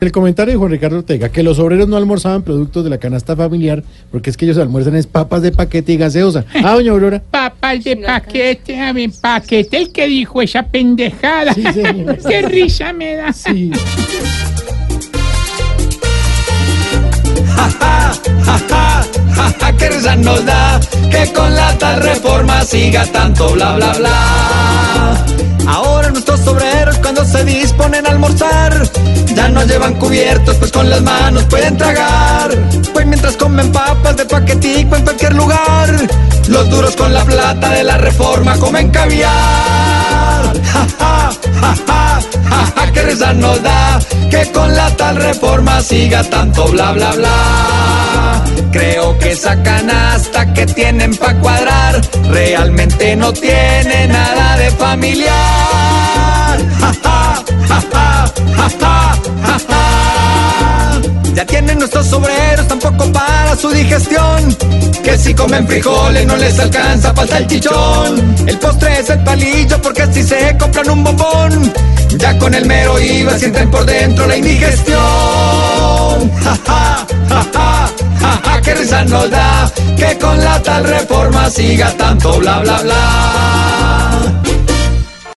El comentario de Juan Ricardo Ortega, que los obreros no almorzaban productos de la canasta familiar porque es que ellos almuerzan es papas de paquete y gaseosa. Ah, doña Aurora. Papas de paquete, a ver, paquete, el que dijo esa pendejada. Sí, señor. Qué risa me da. Sí. que risa nos da que con la tal reforma siga tanto bla bla bla. Se disponen a almorzar ya no llevan cubiertos pues con las manos pueden tragar. Pues mientras comen papas de paquetico en cualquier lugar, los duros con la plata de la reforma comen caviar. Ja, ja, ja, ja, ja, ja, que risa nos da que con la tal reforma siga tanto bla bla bla. Creo que esa canasta que tienen pa' cuadrar realmente no tiene nada de familiar. Nuestros obreros tampoco para su digestión. Que si comen frijoles no les alcanza, falta el chichón. El postre es el palillo porque si se compran un bombón. Ya con el mero IVA sienten por dentro la indigestión. Ja, ja, ja, ja, ja, que risa nos da que con la tal reforma siga tanto bla bla bla.